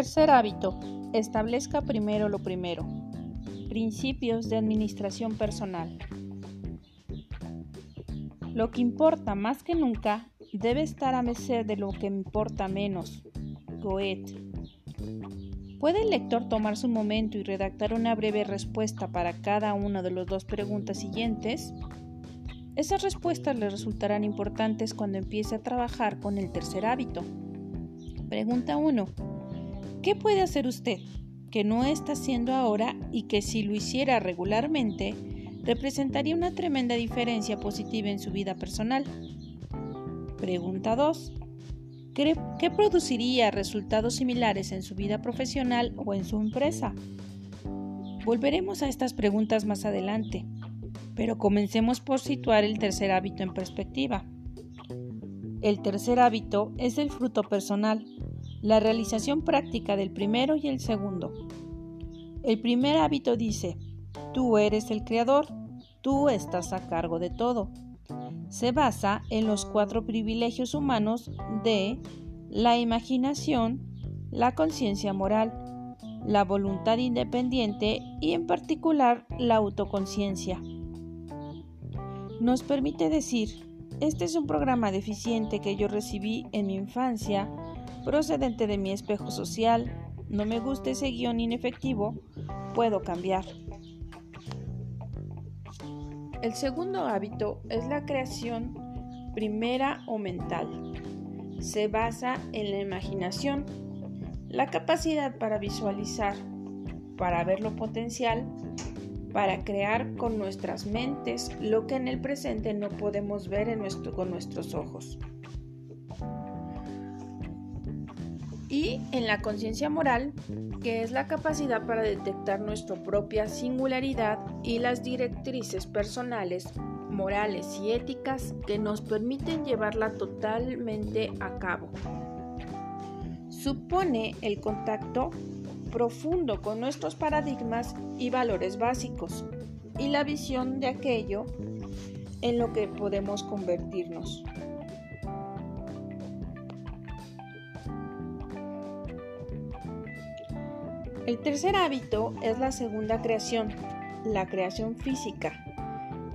Tercer hábito. Establezca primero lo primero. Principios de administración personal. Lo que importa más que nunca debe estar a merced de lo que importa menos. Goethe. ¿Puede el lector tomarse un momento y redactar una breve respuesta para cada una de las dos preguntas siguientes? Esas respuestas le resultarán importantes cuando empiece a trabajar con el tercer hábito. Pregunta 1. ¿Qué puede hacer usted que no está haciendo ahora y que si lo hiciera regularmente representaría una tremenda diferencia positiva en su vida personal? Pregunta 2. ¿Qué produciría resultados similares en su vida profesional o en su empresa? Volveremos a estas preguntas más adelante, pero comencemos por situar el tercer hábito en perspectiva. El tercer hábito es el fruto personal, la realización práctica del primero y el segundo. El primer hábito dice, tú eres el creador, tú estás a cargo de todo se basa en los cuatro privilegios humanos de la imaginación, la conciencia moral, la voluntad independiente y en particular la autoconciencia. Nos permite decir, este es un programa deficiente que yo recibí en mi infancia, procedente de mi espejo social, no me gusta ese guion inefectivo, puedo cambiar. El segundo hábito es la creación primera o mental. Se basa en la imaginación, la capacidad para visualizar, para ver lo potencial, para crear con nuestras mentes lo que en el presente no podemos ver con nuestros ojos. Y en la conciencia moral, que es la capacidad para detectar nuestra propia singularidad y las directrices personales, morales y éticas que nos permiten llevarla totalmente a cabo. Supone el contacto profundo con nuestros paradigmas y valores básicos y la visión de aquello en lo que podemos convertirnos. El tercer hábito es la segunda creación, la creación física.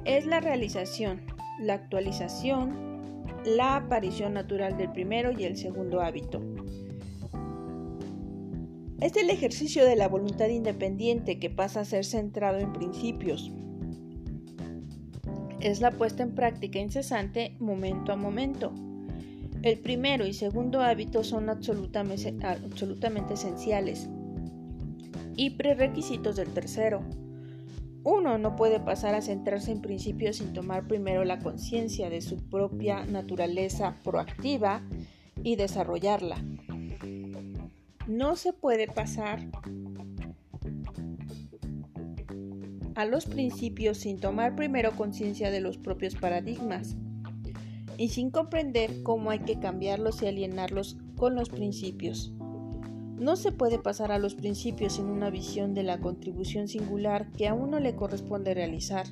Es la realización, la actualización, la aparición natural del primero y el segundo hábito. Es el ejercicio de la voluntad independiente que pasa a ser centrado en principios. Es la puesta en práctica incesante momento a momento. El primero y segundo hábito son absolutamente, absolutamente esenciales y prerequisitos del tercero. Uno no puede pasar a centrarse en principios sin tomar primero la conciencia de su propia naturaleza proactiva y desarrollarla. No se puede pasar a los principios sin tomar primero conciencia de los propios paradigmas y sin comprender cómo hay que cambiarlos y alienarlos con los principios. No se puede pasar a los principios sin una visión de la contribución singular que a uno le corresponde realizar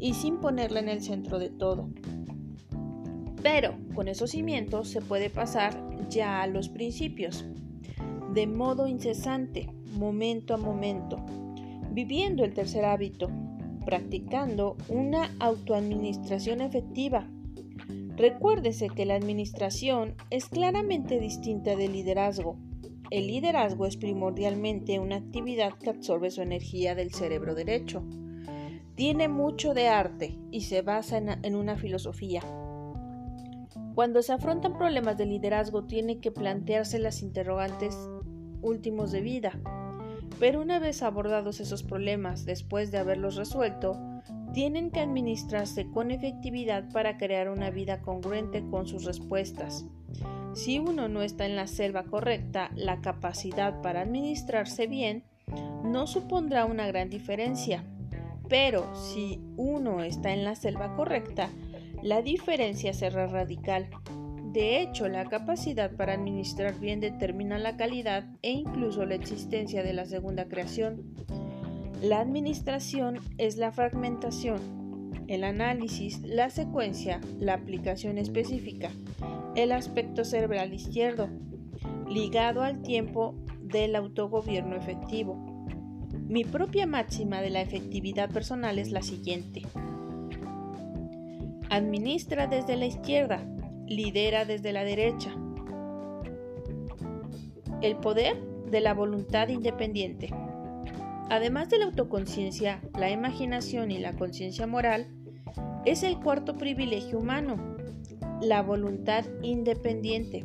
y sin ponerla en el centro de todo. Pero con esos cimientos se puede pasar ya a los principios, de modo incesante, momento a momento, viviendo el tercer hábito, practicando una autoadministración efectiva. Recuérdese que la administración es claramente distinta del liderazgo el liderazgo es primordialmente una actividad que absorbe su energía del cerebro derecho. Tiene mucho de arte y se basa en, una filosofía. Cuando se afrontan problemas de liderazgo tiene que plantearse las interrogantes últimos de vida. Pero una vez abordados esos problemas, después de haberlos resuelto, tienen que administrarse con efectividad para crear una vida congruente con sus respuestas. Si uno no está en la selva correcta, la capacidad para administrarse bien no supondrá una gran diferencia. Pero si uno está en la selva correcta, la diferencia será radical. De hecho, la capacidad para administrar bien determina la calidad e incluso la existencia de la segunda creación. La administración es la fragmentación, el análisis, la secuencia, la aplicación específica el aspecto cerebral izquierdo. ligado al tiempo del autogobierno efectivo. Mi propia máxima de la efectividad personal es la siguiente. Administra desde la izquierda, lidera desde la derecha. El poder de la voluntad independiente. Además de la autoconciencia, la imaginación y la conciencia moral, es el cuarto privilegio humano, la voluntad independiente,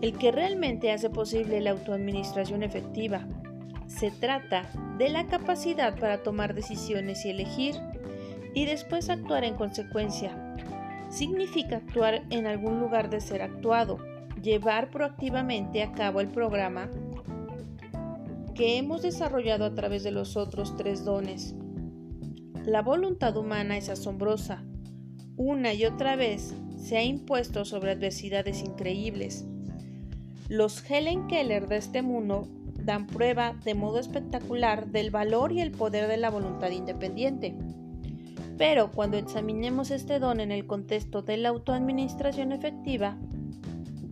el que realmente hace posible la autoadministración efectiva. Se trata de la capacidad para tomar decisiones y elegir, y después actuar en consecuencia. Significa actuar en algún lugar de ser actuado, llevar proactivamente a cabo el programa que hemos desarrollado a través de los otros tres dones. La voluntad humana es asombrosa. Una y otra vez se ha impuesto sobre adversidades increíbles. Los Helen Keller de este mundo dan prueba de modo espectacular del valor y el poder de la voluntad independiente. Pero cuando examinemos este don en el contexto de la autoadministración efectiva,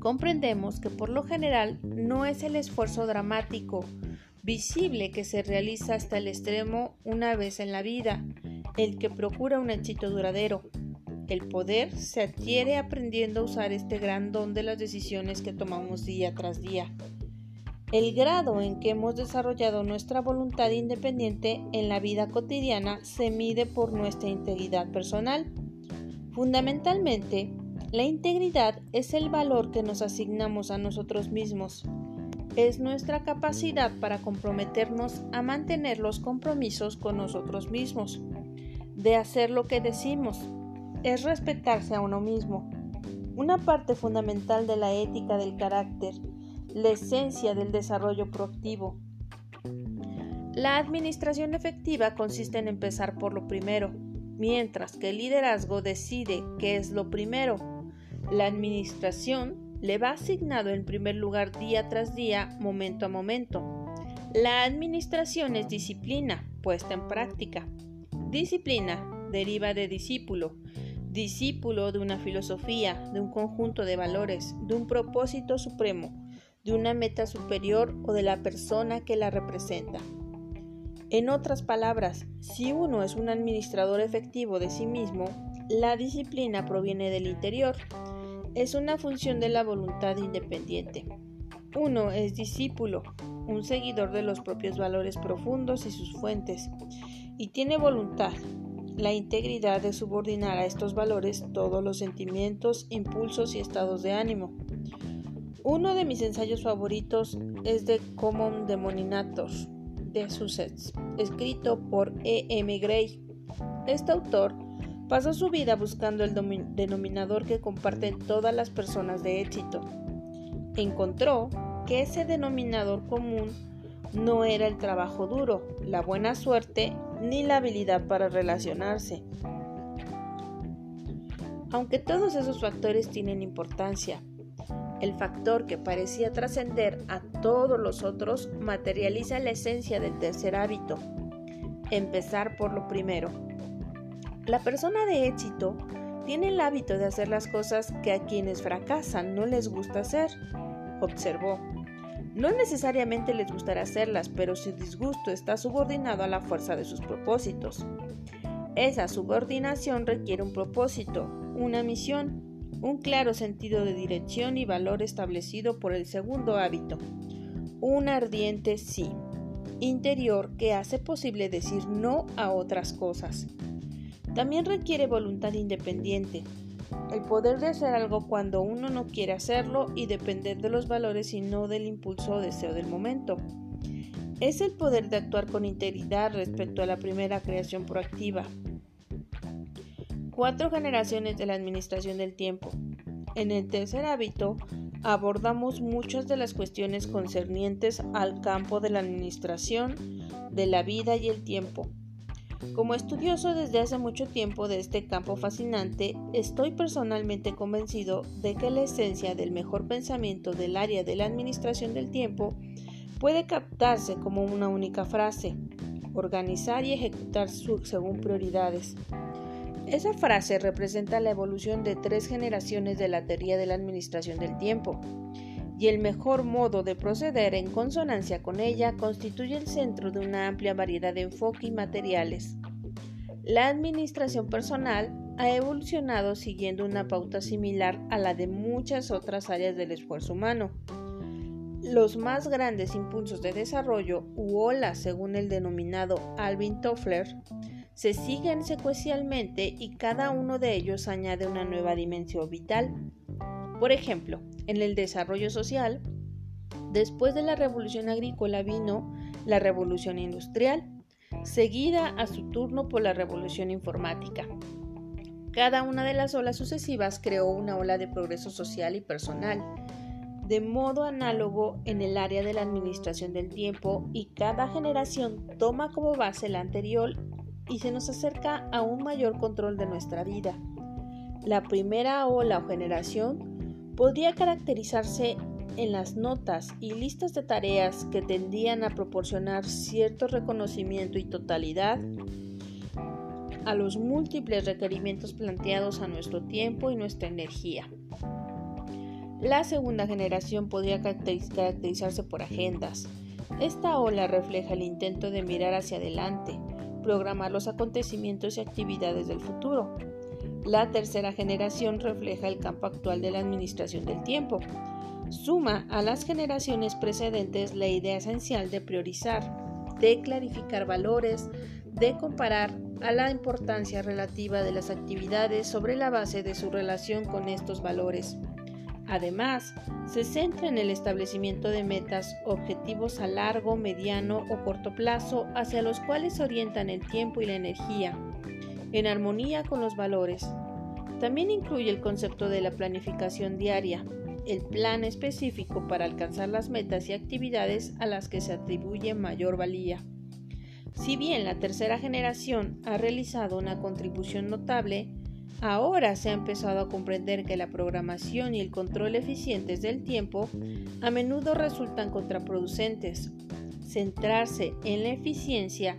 comprendemos que por lo general no es el esfuerzo dramático, visible que se realiza hasta el extremo una vez en la vida, el que procura un éxito duradero. El poder se adquiere aprendiendo a usar este gran don de las decisiones que tomamos día tras día. El grado en que hemos desarrollado nuestra voluntad independiente en la vida cotidiana se mide por nuestra integridad personal. Fundamentalmente, la integridad es el valor que nos asignamos a nosotros mismos es nuestra capacidad para comprometernos a mantener los compromisos con nosotros mismos, de hacer lo que decimos, es respetarse a uno mismo. Una parte fundamental de la ética del carácter, la esencia del desarrollo proactivo. La administración efectiva consiste en empezar por lo primero, mientras que el liderazgo decide qué es lo primero. La administración le va asignado en primer lugar día tras día, momento a momento. La administración es disciplina puesta en práctica. Disciplina deriva de discípulo, discípulo de una filosofía, de un conjunto de valores, de un propósito supremo, de una meta superior o de la persona que la representa. En otras palabras, si uno es un administrador efectivo de sí mismo, la disciplina proviene del interior es una función de la voluntad independiente. Uno es discípulo, un seguidor de los propios valores profundos y sus fuentes, y tiene voluntad, la integridad de subordinar a estos valores todos los sentimientos, impulsos y estados de ánimo. Uno de mis ensayos favoritos es The Common Demoninator de Sussex, escrito por E. M. Gray. Este autor Pasó su vida buscando el denominador que comparten todas las personas de éxito. Encontró que ese denominador común no era el trabajo duro, la buena suerte ni la habilidad para relacionarse. Aunque todos esos factores tienen importancia, el factor que parecía trascender a todos los otros materializa la esencia del tercer hábito, empezar por lo primero. La persona de éxito tiene el hábito de hacer las cosas que a quienes fracasan no les gusta hacer, observó. No necesariamente les gustará hacerlas, pero su disgusto está subordinado a la fuerza de sus propósitos. Esa subordinación requiere un propósito, una misión, un claro sentido de dirección y valor establecido por el segundo hábito, un ardiente sí interior que hace posible decir no a otras cosas. También requiere voluntad independiente, el poder de hacer algo cuando uno no quiere hacerlo y depender de los valores y no del impulso o deseo del momento. Es el poder de actuar con integridad respecto a la primera creación proactiva. Cuatro generaciones de la administración del tiempo. En el tercer hábito abordamos muchas de las cuestiones concernientes al campo de la administración de la vida y el tiempo como estudioso desde hace mucho tiempo de este campo fascinante, estoy personalmente convencido de que la esencia del mejor pensamiento del área de la administración del tiempo puede captarse como una única frase, organizar y ejecutar según prioridades. Esa frase representa la evolución de tres generaciones de la teoría de la administración del tiempo. Y el mejor modo de proceder en consonancia con ella constituye el centro de una amplia variedad de enfoque y materiales. La administración personal ha evolucionado siguiendo una pauta similar a la de muchas otras áreas del esfuerzo humano. Los más grandes impulsos de desarrollo u olas, según el denominado Alvin Toffler, se siguen secuencialmente y cada uno de ellos añade una nueva dimensión vital. Por ejemplo, en el desarrollo social, después de la revolución agrícola vino la revolución industrial, seguida a su turno por la revolución informática. Cada una de las olas sucesivas creó una ola de progreso social y personal, de modo análogo en el área de la administración del tiempo y cada generación toma como base la anterior y se nos acerca a un mayor control de nuestra vida. La primera ola o generación podría caracterizarse en las notas y listas de tareas que tendían a proporcionar cierto reconocimiento y totalidad a los múltiples requerimientos planteados a nuestro tiempo y nuestra energía. La segunda generación podría caracterizarse por agendas. Esta ola refleja el intento de mirar hacia adelante, programar los acontecimientos y actividades del futuro. La tercera generación refleja el campo actual de la administración del tiempo. Suma a las generaciones precedentes la idea esencial de priorizar, de clarificar valores, de comparar a la importancia relativa de las actividades sobre la base de su relación con estos valores. Además, se centra en el establecimiento de metas, objetivos a largo, mediano o corto plazo hacia los cuales orientan el tiempo y la energía, en armonía con los valores. También incluye el concepto de la planificación diaria, el plan específico para alcanzar las metas y actividades a las que se atribuye mayor valía. Si bien la tercera generación ha realizado una contribución notable, Ahora se ha empezado a comprender que la programación y el control eficientes del tiempo a menudo resultan contraproducentes. Centrarse en la eficiencia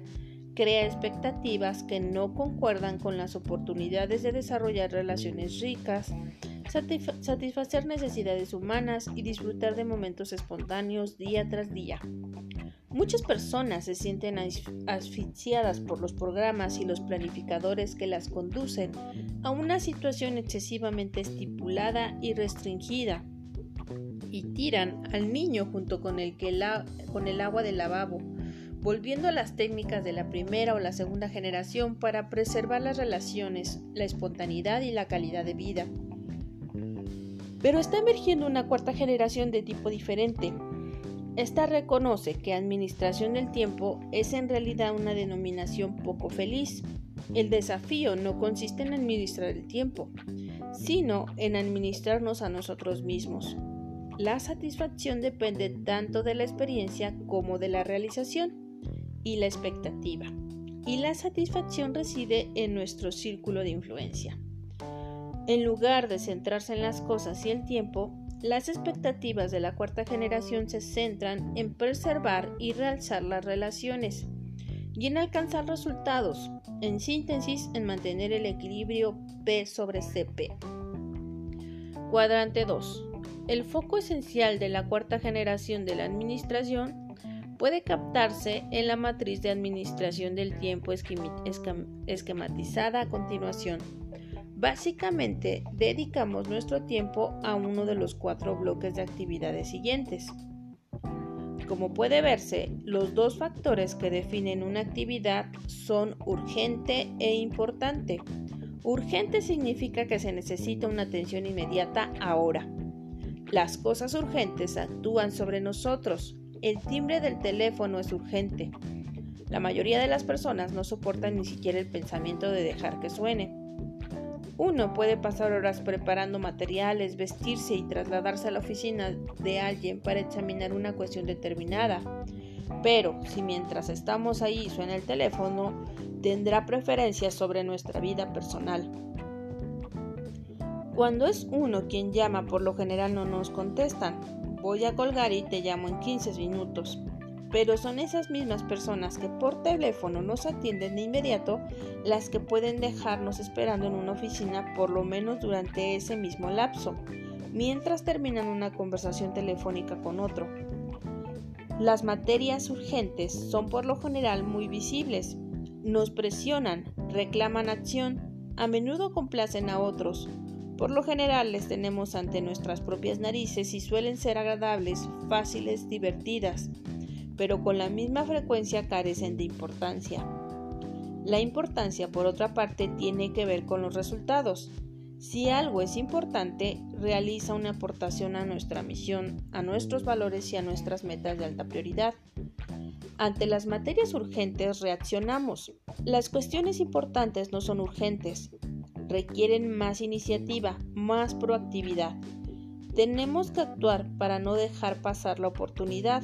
crea expectativas que no concuerdan con las oportunidades de desarrollar relaciones ricas, satisfacer necesidades humanas y disfrutar de momentos espontáneos día tras día. Muchas personas se sienten asfixiadas por los programas y los planificadores que las conducen a una situación excesivamente estipulada y restringida y tiran al niño junto con el, con el agua del lavabo, volviendo a las técnicas de la primera o la segunda generación para preservar las relaciones, la espontaneidad y la calidad de vida. Pero está emergiendo una cuarta generación de tipo diferente, esta reconoce que administración del tiempo es en realidad una denominación poco feliz. El desafío no consiste en administrar el tiempo, sino en administrarnos a nosotros mismos. La satisfacción depende tanto de la experiencia como de la realización y la expectativa. Y la satisfacción reside en nuestro círculo de influencia. En lugar de centrarse en las cosas y el tiempo, las expectativas de la cuarta generación se centran en preservar y realzar las relaciones y en alcanzar resultados, en síntesis en mantener el equilibrio P sobre CP. Cuadrante 2. El foco esencial de la cuarta generación de la administración puede captarse en la matriz de administración del tiempo esquematizada a continuación. Básicamente, dedicamos nuestro tiempo a uno de los cuatro bloques de actividades siguientes. Como puede verse, los dos factores que definen una actividad son urgente e importante. Urgente significa que se necesita una atención inmediata ahora. Las cosas urgentes actúan sobre nosotros. El timbre del teléfono es urgente. La mayoría de las personas no soportan ni siquiera el pensamiento de dejar que suene. Uno puede pasar horas preparando materiales, vestirse y trasladarse a la oficina de alguien para examinar una cuestión determinada. Pero si mientras estamos ahí suena el teléfono, tendrá preferencias sobre nuestra vida personal. Cuando es uno quien llama, por lo general no nos contestan. Voy a colgar y te llamo en 15 minutos pero son esas mismas personas que por teléfono nos atienden de inmediato las que pueden dejarnos esperando en una oficina por lo menos durante ese mismo lapso. mientras terminan una conversación telefónica con otro. Las materias urgentes son por lo general muy visibles, nos presionan, reclaman acción, a menudo complacen a otros. Por lo general les tenemos ante nuestras propias narices y suelen ser agradables, fáciles, divertidas, pero con la misma frecuencia carecen de importancia. La importancia, por otra parte, tiene que ver con los resultados. Si algo es importante, realiza una aportación a nuestra misión, a nuestros valores y a nuestras metas de alta prioridad. Ante las materias urgentes reaccionamos. Las cuestiones importantes no son urgentes, requieren más iniciativa, más proactividad. Tenemos que actuar para no dejar pasar la oportunidad,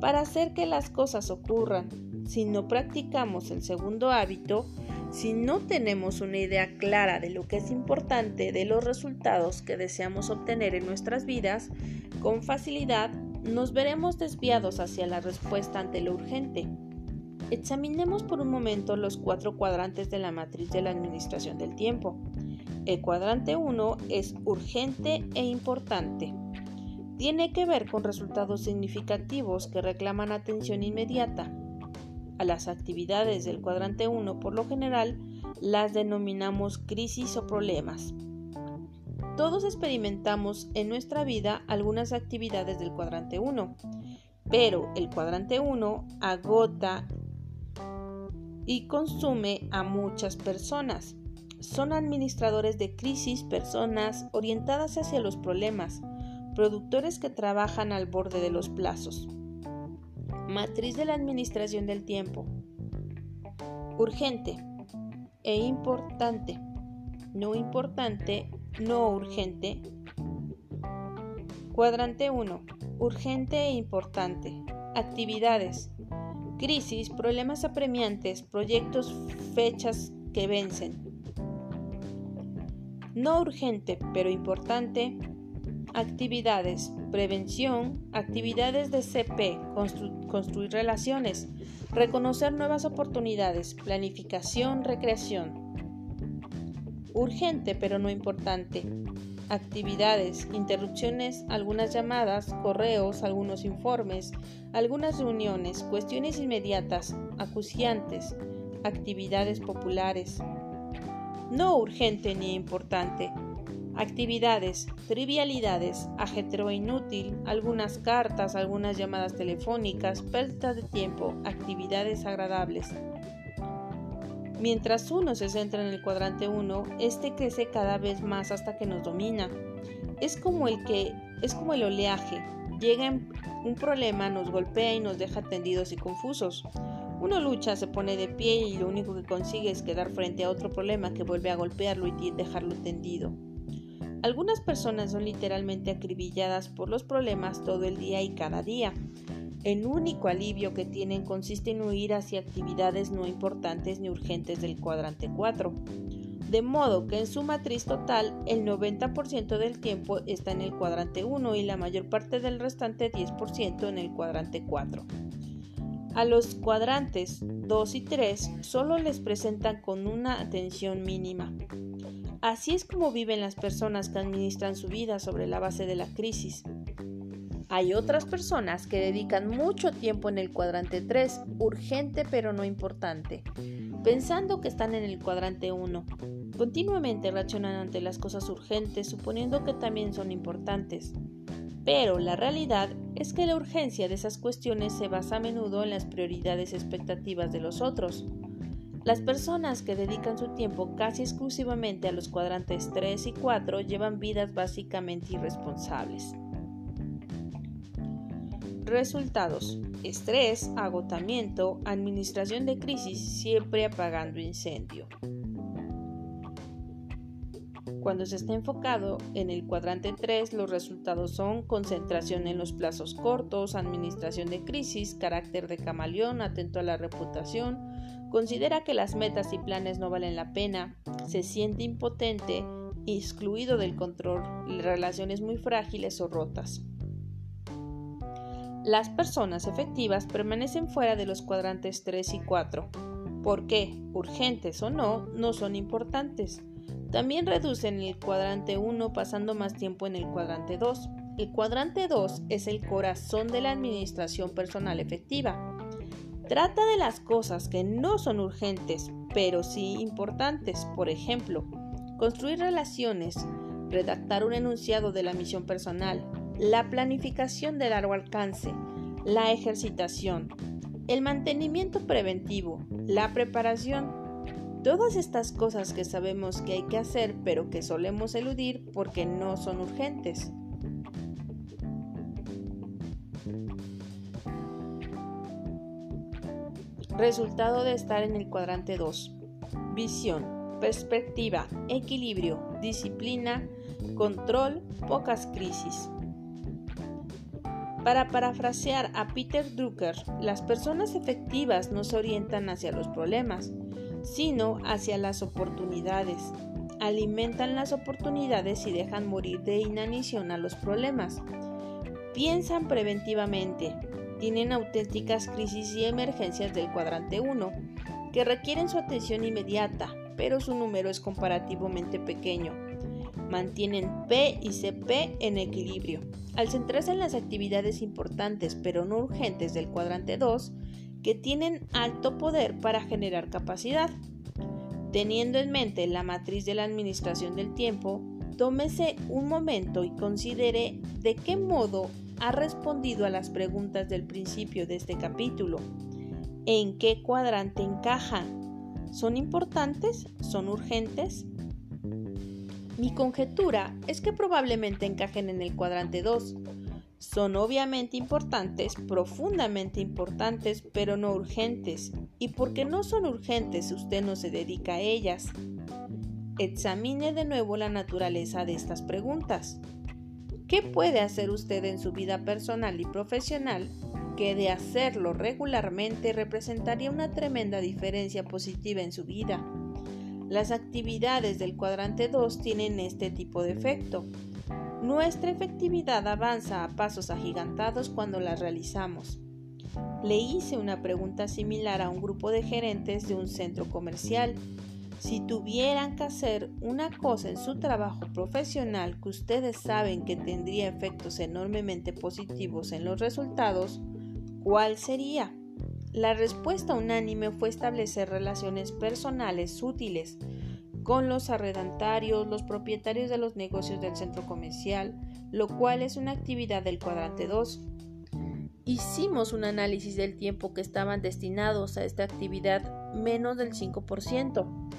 para hacer que las cosas ocurran. Si no practicamos el segundo hábito, si no tenemos una idea clara de lo que es importante, de los resultados que deseamos obtener en nuestras vidas, con facilidad nos veremos desviados hacia la respuesta ante lo urgente. Examinemos por un momento los cuatro cuadrantes de la matriz de la administración del tiempo. El cuadrante 1 es urgente e importante. Tiene que ver con resultados significativos que reclaman atención inmediata, a las actividades del cuadrante 1 por lo general las denominamos crisis o problemas. Todos experimentamos en nuestra vida algunas actividades del cuadrante 1, pero el cuadrante 1 agota y consume a muchas personas. Son administradores de crisis, personas orientadas hacia los problemas, productores que trabajan al borde de los plazos. Matriz de la administración del tiempo. Urgente e importante. No importante, no urgente. Cuadrante 1. Urgente e importante. Actividades. Crisis, problemas apremiantes, proyectos, fechas que vencen. No urgente, pero importante. Actividades prevención, actividades de CP, construir relaciones, reconocer nuevas oportunidades, planificación, recreación. Urgente pero no importante. Actividades, interrupciones, algunas llamadas, correos, algunos informes, algunas reuniones, cuestiones inmediatas, acuciantes, actividades populares. No urgente ni importante Actividades, trivialidades, ajetreo inútil, algunas cartas, algunas llamadas telefónicas, pérdida de tiempo, actividades agradables. Mientras uno se centra en el cuadrante 1, este crece cada vez más hasta que nos domina. Es como el que es como el oleaje. Llega un problema, nos golpea y nos deja tendidos y confusos. Uno lucha, se pone de pie y lo único que consigue es quedar frente a otro problema que vuelve a golpearlo y dejarlo tendido. Algunas personas son literalmente acribilladas por los problemas todo el día y cada día. El único alivio que tienen consiste en huir hacia actividades no importantes ni urgentes del cuadrante 4. De modo que en su matriz total el 90% del tiempo está en el cuadrante 1 y la mayor parte del restante 10% en el cuadrante 4. A los cuadrantes 2 y 3 solo les presentan con una atención mínima. Así es como viven las personas que administran su vida sobre la base de la crisis. Hay otras personas que dedican mucho tiempo en el cuadrante 3, urgente pero no importante, pensando que están en el cuadrante 1. Continuamente reaccionan ante las cosas urgentes suponiendo que también son importantes. Pero la realidad es que la urgencia de esas cuestiones se basa a menudo en las prioridades expectativas de los otros. Las personas que dedican su tiempo casi exclusivamente a los cuadrantes 3 y 4 llevan vidas básicamente irresponsables. Resultados. Estrés, agotamiento, administración de crisis, siempre apagando incendio. Cuando se está enfocado en el cuadrante 3, los resultados son concentración en los plazos cortos, administración de crisis, carácter de camaleón, atento a la reputación, considera que las metas y planes no valen la pena, se siente impotente, excluido del control, relaciones muy frágiles o rotas. Las personas efectivas permanecen fuera de los cuadrantes 3 y 4. ¿Por qué? Urgentes o no, no son importantes. También reducen el cuadrante 1 pasando más tiempo en el cuadrante 2. El cuadrante 2 es el corazón de la administración personal efectiva. Trata de las cosas que no son urgentes, pero sí importantes. Por ejemplo, construir relaciones, redactar un enunciado de la misión personal, la planificación de largo alcance, la ejercitación, el mantenimiento preventivo, la preparación. Todas estas cosas que sabemos que hay que hacer pero que solemos eludir porque no son urgentes. Resultado de estar en el cuadrante 2. Visión, perspectiva, equilibrio, disciplina, control, pocas crisis. Para parafrasear a Peter Drucker, las personas efectivas no se orientan hacia los problemas, sino hacia las oportunidades. Alimentan las oportunidades y dejan morir de inanición a los problemas. Piensan preventivamente, tienen auténticas crisis y emergencias del cuadrante 1, que requieren su atención inmediata, pero su número es comparativamente pequeño. Mantienen P y CP en equilibrio. Al centrarse en las actividades importantes pero no urgentes del cuadrante 2, que tienen alto poder para generar capacidad. Teniendo en mente la matriz de la administración del tiempo, tómese un momento y considere de qué modo ha respondido a las preguntas del principio de este capítulo. ¿En qué cuadrante encajan? ¿Son importantes? ¿Son urgentes? Mi conjetura es que probablemente encajen en el cuadrante 2. Son obviamente importantes, profundamente importantes, pero no urgentes. Y porque no son urgentes, usted no se dedica a ellas. Examine de nuevo la naturaleza de estas preguntas. ¿Qué puede hacer usted en su vida personal y profesional que de hacerlo regularmente representaría una tremenda diferencia positiva en su vida? Las actividades del cuadrante 2 tienen este tipo de efecto. Nuestra efectividad avanza a pasos agigantados cuando las realizamos. Le hice una pregunta similar a un grupo de gerentes de un centro comercial si tuvieran que hacer una cosa en su trabajo profesional que ustedes saben que tendría efectos enormemente positivos en los resultados, ¿cuál sería? La respuesta unánime fue establecer relaciones personales útiles con los arrendantarios, los propietarios de los negocios del centro comercial, lo cual es una actividad del cuadrante 2. Hicimos un análisis del tiempo que estaban destinados a esta actividad menos del 5%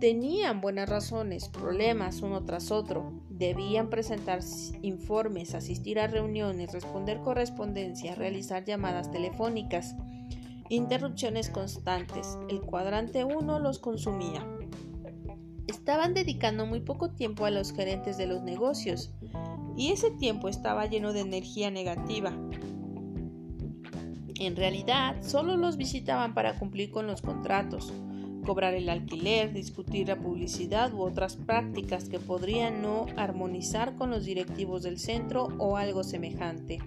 tenían buenas razones, problemas uno tras otro, debían presentar informes, asistir a reuniones, responder correspondencia, realizar llamadas telefónicas, interrupciones constantes. El cuadrante 1 los consumía. Estaban dedicando muy poco tiempo a los gerentes de los negocios y ese tiempo estaba lleno de energía negativa. En realidad, solo los visitaban para cumplir con los contratos cobrar el alquiler, discutir la publicidad u otras prácticas que podrían no armonizar con los directivos del centro o algo semejante.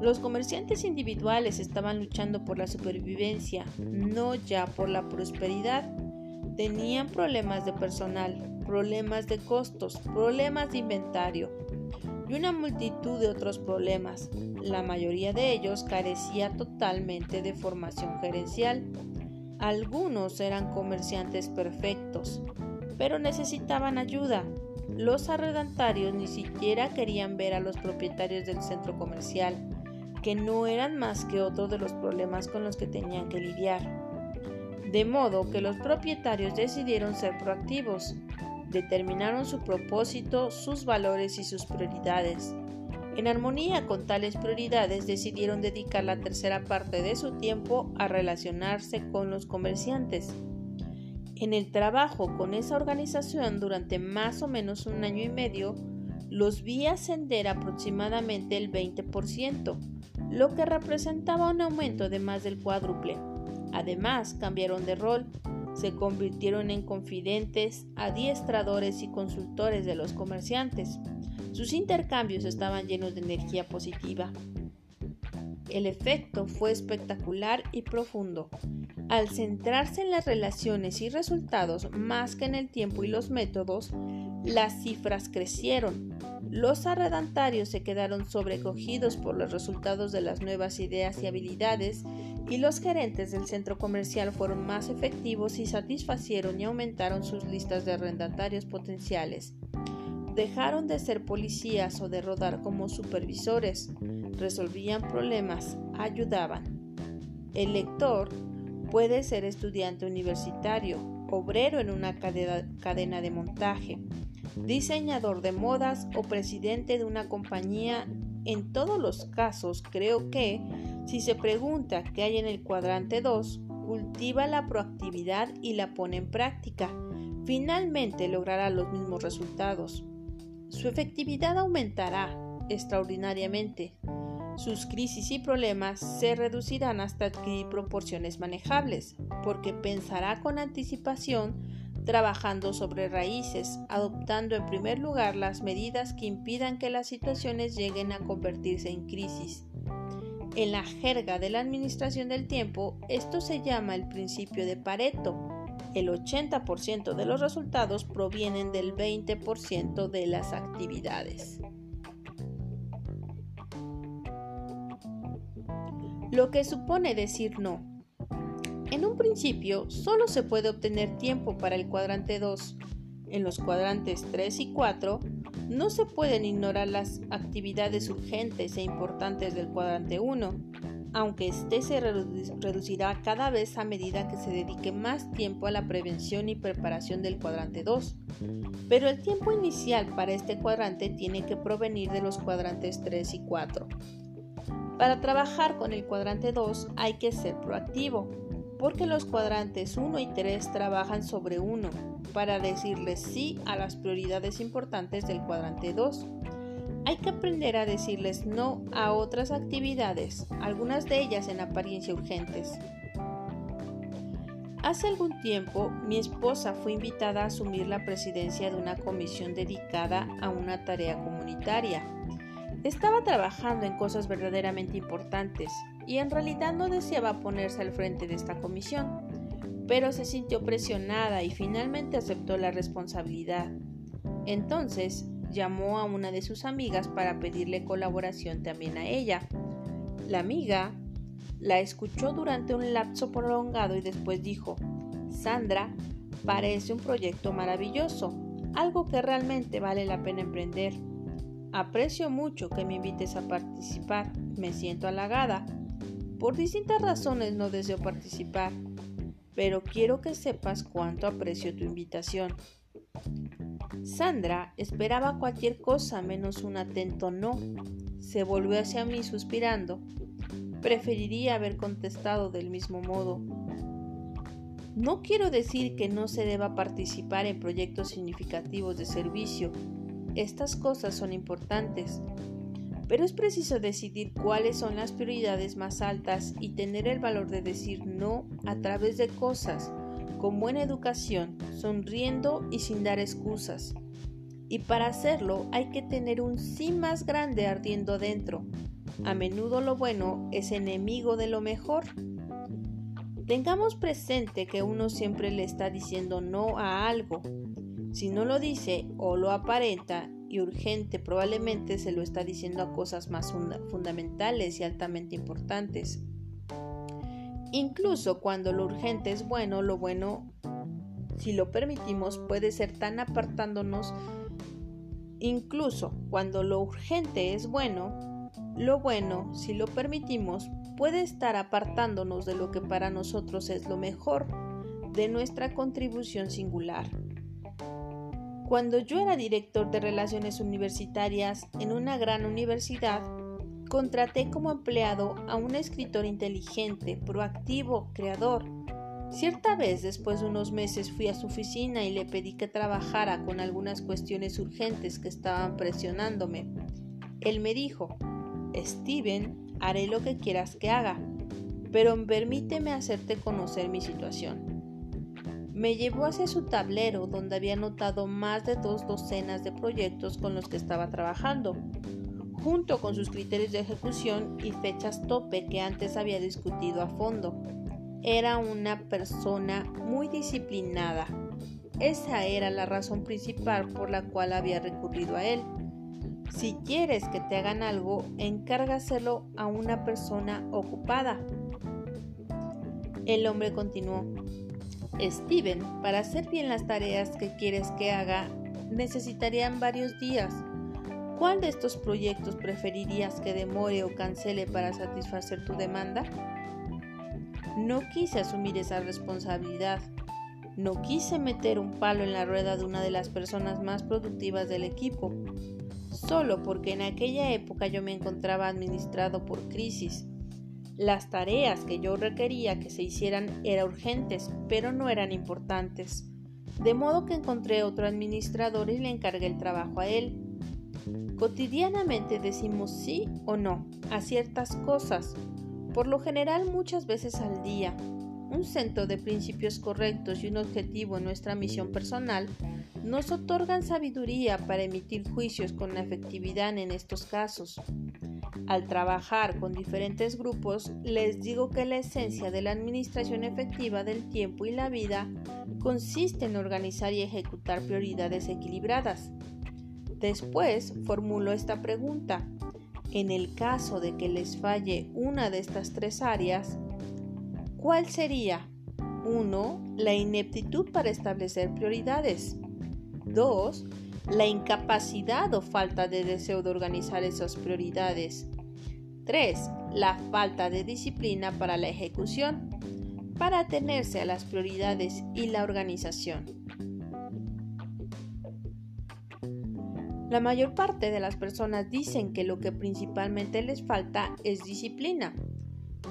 Los comerciantes individuales estaban luchando por la supervivencia, no ya por la prosperidad. Tenían problemas de personal, problemas de costos, problemas de inventario y una multitud de otros problemas. La mayoría de ellos carecía totalmente de formación gerencial algunos eran comerciantes perfectos, pero necesitaban ayuda. Los arrendantarios ni siquiera querían ver a los propietarios del centro comercial, que no eran más que otro de los problemas con los que tenían que lidiar. De modo que los propietarios decidieron ser proactivos, determinaron su propósito, sus valores y sus prioridades en armonía con tales prioridades, decidieron dedicar la tercera parte de su tiempo a relacionarse con los comerciantes. En el trabajo con esa organización durante más o menos un año y medio, los vi ascender aproximadamente el 20%, lo que representaba un aumento de más del cuádruple. Además, cambiaron de rol, se convirtieron en confidentes, adiestradores y consultores de los comerciantes. Sus intercambios estaban llenos de energía positiva. El efecto fue espectacular y profundo. Al centrarse en las relaciones y resultados más que en el tiempo y los métodos, las cifras crecieron. Los arredatarios se quedaron sobrecogidos por los resultados de las nuevas ideas y habilidades y los gerentes del centro comercial fueron más efectivos y satisfacieron y aumentaron sus listas de arrendatarios potenciales. Dejaron de ser policías o de rodar como supervisores, resolvían problemas, ayudaban. El lector puede ser estudiante universitario, obrero en una cadena de montaje, diseñador de modas o presidente de una compañía. En todos los casos, creo que, si se pregunta qué hay en el cuadrante 2, cultiva la proactividad y la pone en práctica. Finalmente logrará los mismos resultados. Su efectividad aumentará extraordinariamente. Sus crisis y problemas se reducirán hasta adquirir proporciones manejables, porque pensará con anticipación, trabajando sobre raíces, adoptando en primer lugar las medidas que impidan que las situaciones lleguen a convertirse en crisis. En la jerga de la administración del tiempo, esto se llama el principio de Pareto, el 80% de los resultados provienen del 20% de las actividades. Lo que supone decir no. En un principio, solo se puede obtener tiempo para el cuadrante 2. En los cuadrantes 3 y 4, no se pueden ignorar las actividades urgentes e importantes del cuadrante 1 aunque éste se reducirá cada vez a medida que se dedique más tiempo a la prevención y preparación del cuadrante 2. Pero el tiempo inicial para este cuadrante tiene que provenir de los cuadrantes 3 y 4. Para trabajar con el cuadrante 2 hay que ser proactivo, porque los cuadrantes 1 y 3 trabajan sobre 1 para decirle sí a las prioridades importantes del cuadrante 2 hay que aprender a decirles no a otras actividades, algunas de ellas en apariencia urgentes. Hace algún tiempo mi esposa fue invitada a asumir la presidencia de una comisión dedicada a una tarea comunitaria. Estaba trabajando en cosas verdaderamente importantes y en realidad no deseaba ponerse al frente de esta comisión, pero se sintió presionada y finalmente aceptó la responsabilidad. Entonces llamó a una de sus amigas para pedirle colaboración también a ella. La amiga la escuchó durante un lapso prolongado y después dijo, Sandra, parece un proyecto maravilloso, algo que realmente vale la pena emprender. Aprecio mucho que me invites a participar, me siento halagada. Por distintas razones no deseo participar, pero quiero que sepas cuánto aprecio tu invitación. Sandra esperaba cualquier cosa menos un atento no. Se volvió hacia mí suspirando. Preferiría haber contestado del mismo modo. No quiero decir que no se deba participar en proyectos significativos de servicio. Estas cosas son importantes. Pero es preciso decidir cuáles son las prioridades más altas y tener el valor de decir no a través de cosas con buena educación, sonriendo y sin dar excusas. Y para hacerlo hay que tener un sí más grande ardiendo dentro. A menudo lo bueno es enemigo de lo mejor. Tengamos presente que uno siempre le está diciendo no a algo. Si no lo dice o lo aparenta y urgente, probablemente se lo está diciendo a cosas más fundamentales y altamente importantes. Incluso cuando lo urgente es bueno, lo bueno, si lo permitimos, puede ser tan apartándonos. Incluso cuando lo urgente es bueno, lo bueno, si lo permitimos, puede estar apartándonos de lo que para nosotros es lo mejor, de nuestra contribución singular. Cuando yo era director de relaciones universitarias en una gran universidad, Contraté como empleado a un escritor inteligente, proactivo, creador. Cierta vez, después de unos meses, fui a su oficina y le pedí que trabajara con algunas cuestiones urgentes que estaban presionándome. Él me dijo, Steven, haré lo que quieras que haga, pero permíteme hacerte conocer mi situación. Me llevó hacia su tablero donde había anotado más de dos docenas de proyectos con los que estaba trabajando junto con sus criterios de ejecución y fechas tope que antes había discutido a fondo. Era una persona muy disciplinada. Esa era la razón principal por la cual había recurrido a él. Si quieres que te hagan algo, encárgaselo a una persona ocupada. El hombre continuó. Steven, para hacer bien las tareas que quieres que haga, necesitarían varios días. ¿Cuál de estos proyectos preferirías que demore o cancele para satisfacer tu demanda? No quise asumir esa responsabilidad. No quise meter un palo en la rueda de una de las personas más productivas del equipo, solo porque en aquella época yo me encontraba administrado por crisis. Las tareas que yo requería que se hicieran eran urgentes, pero no eran importantes. De modo que encontré otro administrador y le encargué el trabajo a él. Cotidianamente decimos sí o no a ciertas cosas, por lo general muchas veces al día. Un centro de principios correctos y un objetivo en nuestra misión personal nos otorgan sabiduría para emitir juicios con efectividad en estos casos. Al trabajar con diferentes grupos, les digo que la esencia de la administración efectiva del tiempo y la vida consiste en organizar y ejecutar prioridades equilibradas. Después formulo esta pregunta. En el caso de que les falle una de estas tres áreas, ¿cuál sería? 1. La ineptitud para establecer prioridades. 2. La incapacidad o falta de deseo de organizar esas prioridades. 3. La falta de disciplina para la ejecución, para atenerse a las prioridades y la organización. La mayor parte de las personas dicen que lo que principalmente les falta es disciplina.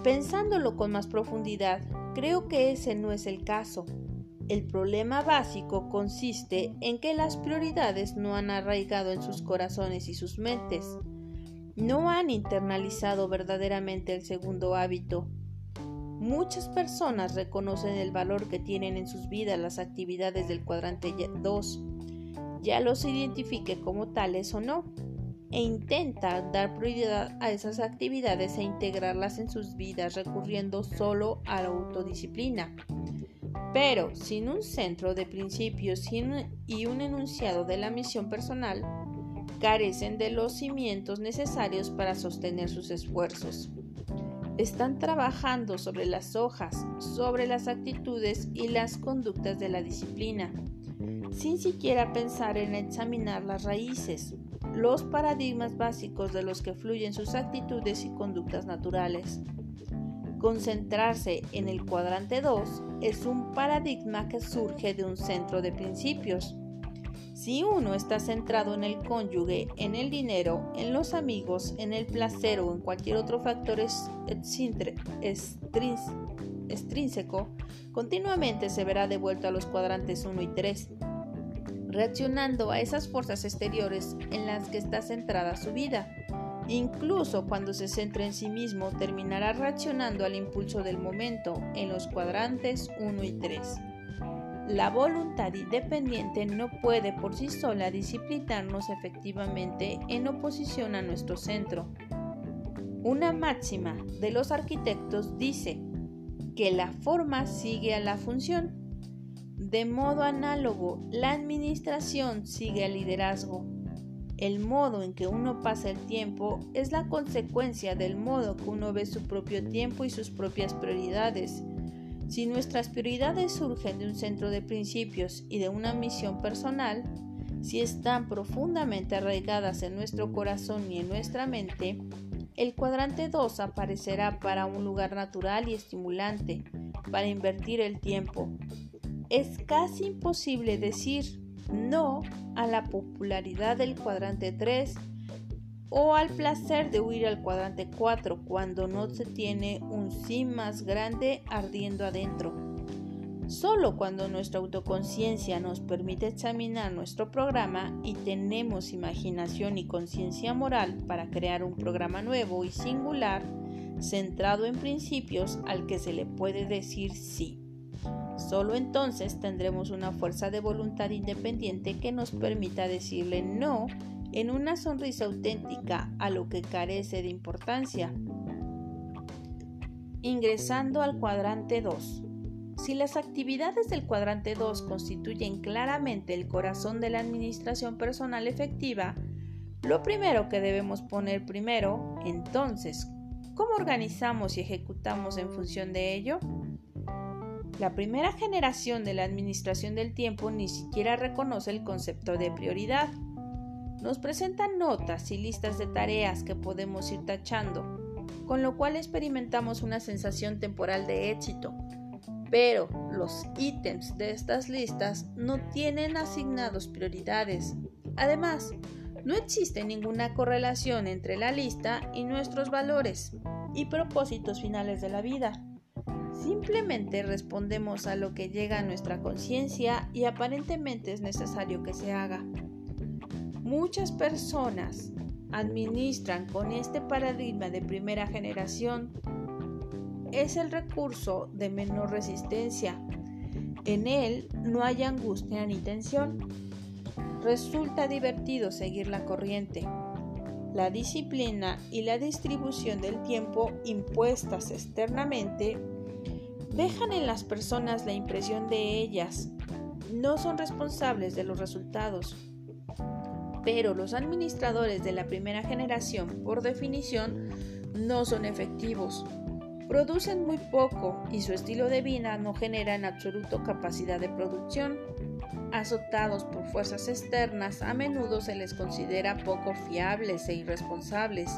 Pensándolo con más profundidad, creo que ese no es el caso. El problema básico consiste en que las prioridades no han arraigado en sus corazones y sus mentes no han internalizado verdaderamente el segundo hábito. Muchas personas reconocen el valor que tienen en sus vidas las actividades del cuadrante 2, ya los identifique como tales o no, e intentan dar prioridad a esas actividades e integrarlas en sus vidas recurriendo solo a la autodisciplina. Pero sin un centro de principios y un enunciado de la misión personal, carecen de los cimientos necesarios para sostener sus esfuerzos. Están trabajando sobre las hojas, sobre las actitudes y las conductas de la disciplina, sin siquiera pensar en examinar las raíces, los paradigmas básicos de los que fluyen sus actitudes y conductas naturales. Concentrarse en el cuadrante 2 es un paradigma que surge de un centro de principios, si uno está centrado en el cónyuge, en el dinero, en los amigos, en el placer o en cualquier otro factor extrínseco, continuamente se verá devuelto a los cuadrantes 1 y 3, reaccionando a esas fuerzas exteriores en las que está centrada su vida. Incluso cuando se centra en sí mismo, terminará reaccionando al impulso del momento en los cuadrantes 1 y 3. La voluntad independiente no puede por sí sola disciplinarnos efectivamente en oposición a nuestro centro. Una máxima de los arquitectos dice que la forma sigue a la función. De modo análogo, la administración sigue al liderazgo. El modo en que uno pasa el tiempo es la consecuencia del modo que uno ve su propio tiempo y sus propias prioridades si nuestras prioridades surgen de un centro de principios y de una misión personal, si están profundamente arraigadas en nuestro corazón y en nuestra mente, el cuadrante 2 aparecerá para un lugar natural y estimulante, para invertir el tiempo. Es casi imposible decir no a la popularidad del cuadrante 3 o al placer de huir al cuadrante 4 cuando no se tiene un sí más grande ardiendo adentro. Solo cuando nuestra autoconciencia nos permite examinar nuestro programa y tenemos imaginación y conciencia moral para crear un programa nuevo y singular, centrado en principios al que se le puede decir sí. Solo entonces tendremos una fuerza de voluntad independiente que nos permita decirle no en una sonrisa auténtica a lo que carece de importancia. Ingresando al cuadrante 2. Si las actividades del cuadrante 2 constituyen claramente el corazón de la administración personal efectiva, lo primero que debemos poner primero, entonces, ¿cómo organizamos y ejecutamos en función de ello? La primera generación de la administración del tiempo ni siquiera reconoce el concepto de prioridad. Nos presentan notas y listas de tareas que podemos ir tachando, con lo cual experimentamos una sensación temporal de éxito. Pero los ítems de estas listas no tienen asignados prioridades. Además, no existe ninguna correlación entre la lista y nuestros valores y propósitos finales de la vida. Simplemente respondemos a lo que llega a nuestra conciencia y aparentemente es necesario que se haga. Muchas personas administran con este paradigma de primera generación. Es el recurso de menor resistencia. En él no hay angustia ni tensión. Resulta divertido seguir la corriente. La disciplina y la distribución del tiempo impuestas externamente dejan en las personas la impresión de ellas. No son responsables de los resultados. Pero los administradores de la primera generación, por definición, no son efectivos. Producen muy poco y su estilo de vida no genera en absoluto capacidad de producción. Azotados por fuerzas externas, a menudo se les considera poco fiables e irresponsables.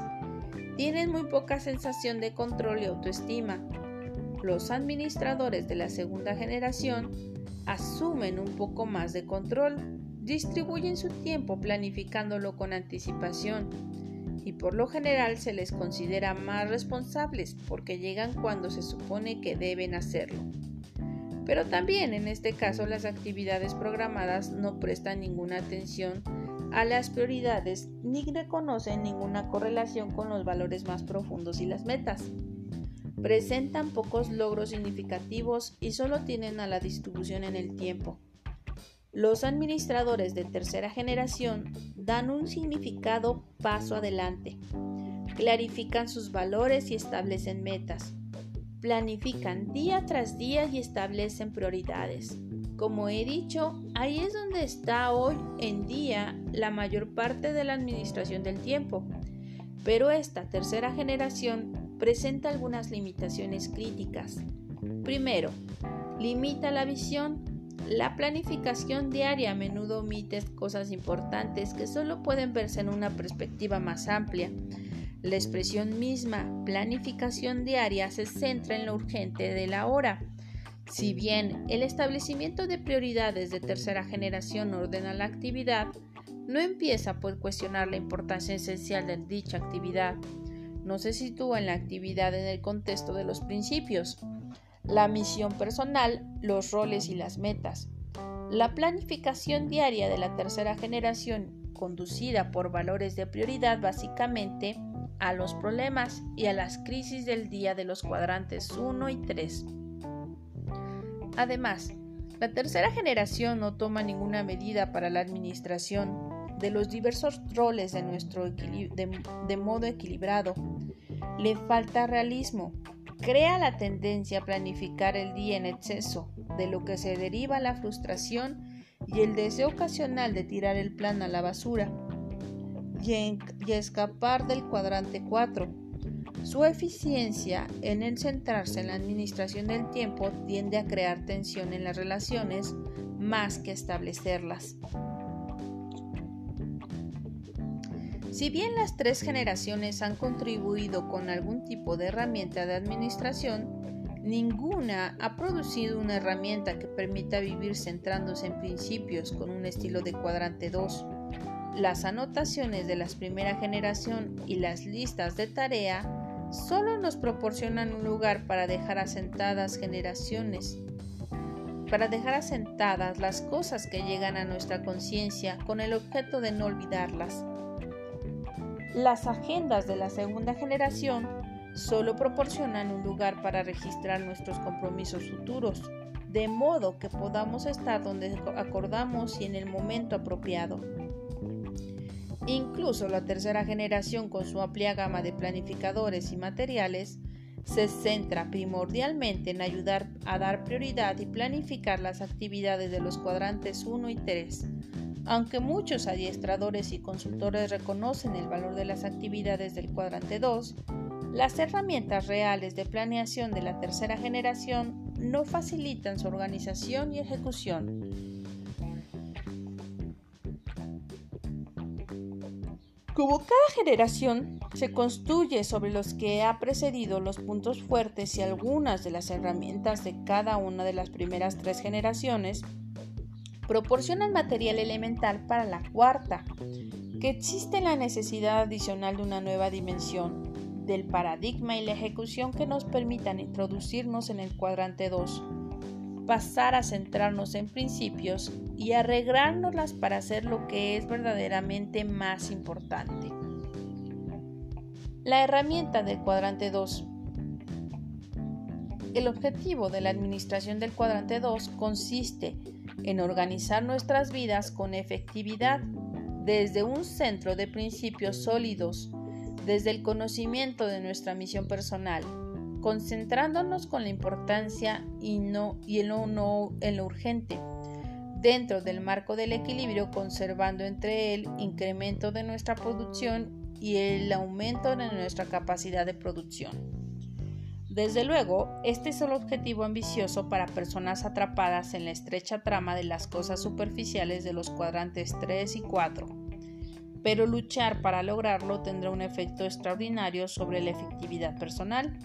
Tienen muy poca sensación de control y autoestima los administradores de la segunda generación asumen un poco más de control, distribuyen su tiempo planificándolo con anticipación y por lo general se les considera más responsables porque llegan cuando se supone que deben hacerlo. Pero también en este caso las actividades programadas no prestan ninguna atención a las prioridades ni reconocen ninguna correlación con los valores más profundos y las metas presentan pocos logros significativos y solo tienen a la distribución en el tiempo. Los administradores de tercera generación dan un significado paso adelante, clarifican sus valores y establecen metas, planifican día tras día y establecen prioridades. Como he dicho, ahí es donde está hoy en día la mayor parte de la administración del tiempo. Pero esta tercera generación presenta algunas limitaciones críticas. Primero, limita la visión. La planificación diaria a menudo omite cosas importantes que solo pueden verse en una perspectiva más amplia. La expresión misma, planificación diaria, se centra en lo urgente de la hora. Si bien el establecimiento de prioridades de tercera generación ordena la actividad, no empieza por cuestionar la importancia esencial de dicha actividad no se sitúa en la actividad en el contexto de los principios, la misión personal, los roles y las metas. La planificación diaria de la tercera generación, conducida por valores de prioridad básicamente a los problemas y a las crisis del día de los cuadrantes 1 y 3. Además, la tercera generación no toma ninguna medida para la administración de los diversos roles de nuestro de, modo equilibrado. Le falta realismo. Crea la tendencia a planificar el día en exceso, de lo que se deriva la frustración y el deseo ocasional de tirar el plan a la basura y, y escapar del cuadrante 4. Su eficiencia en el centrarse en la administración del tiempo tiende a crear tensión en las relaciones más que establecerlas. Si bien las tres generaciones han contribuido con algún tipo de herramienta de administración, ninguna ha producido una herramienta que permita vivir centrándose en principios con un estilo de cuadrante 2. Las anotaciones de la primera generación y las listas de tarea solo nos proporcionan un lugar para dejar asentadas generaciones, para dejar asentadas las cosas que llegan a nuestra conciencia con el objeto de no olvidarlas. Las agendas de la segunda generación solo proporcionan un lugar para registrar nuestros compromisos futuros, de modo que podamos estar donde acordamos y en el momento apropiado. Incluso la tercera generación con su amplia gama de planificadores y materiales se centra primordialmente en ayudar a dar prioridad y planificar las actividades de los cuadrantes 1 y 3. Aunque muchos adiestradores y consultores reconocen el valor de las actividades del cuadrante 2, las herramientas reales de planeación de la tercera generación no facilitan su organización y ejecución. Como cada generación se construye sobre los que ha precedido los puntos fuertes y algunas de las herramientas de cada una de las primeras tres generaciones, proporcionan material elemental para la cuarta, que existe la necesidad adicional de una nueva dimensión del paradigma y la ejecución que nos permitan introducirnos en el cuadrante 2 pasar a centrarnos en principios y arreglárnoslas para hacer lo que es verdaderamente más importante. La herramienta del cuadrante 2. El objetivo de la administración del cuadrante 2 consiste en organizar nuestras vidas con efectividad desde un centro de principios sólidos, desde el conocimiento de nuestra misión personal, concentrándonos con la importancia y, no, y en, lo, no, en lo urgente, dentro del marco del equilibrio, conservando entre el incremento de nuestra producción y el aumento de nuestra capacidad de producción. Desde luego, este es el objetivo ambicioso para personas atrapadas en la estrecha trama de las cosas superficiales de los cuadrantes 3 y 4, pero luchar para lograrlo tendrá un efecto extraordinario sobre la efectividad personal.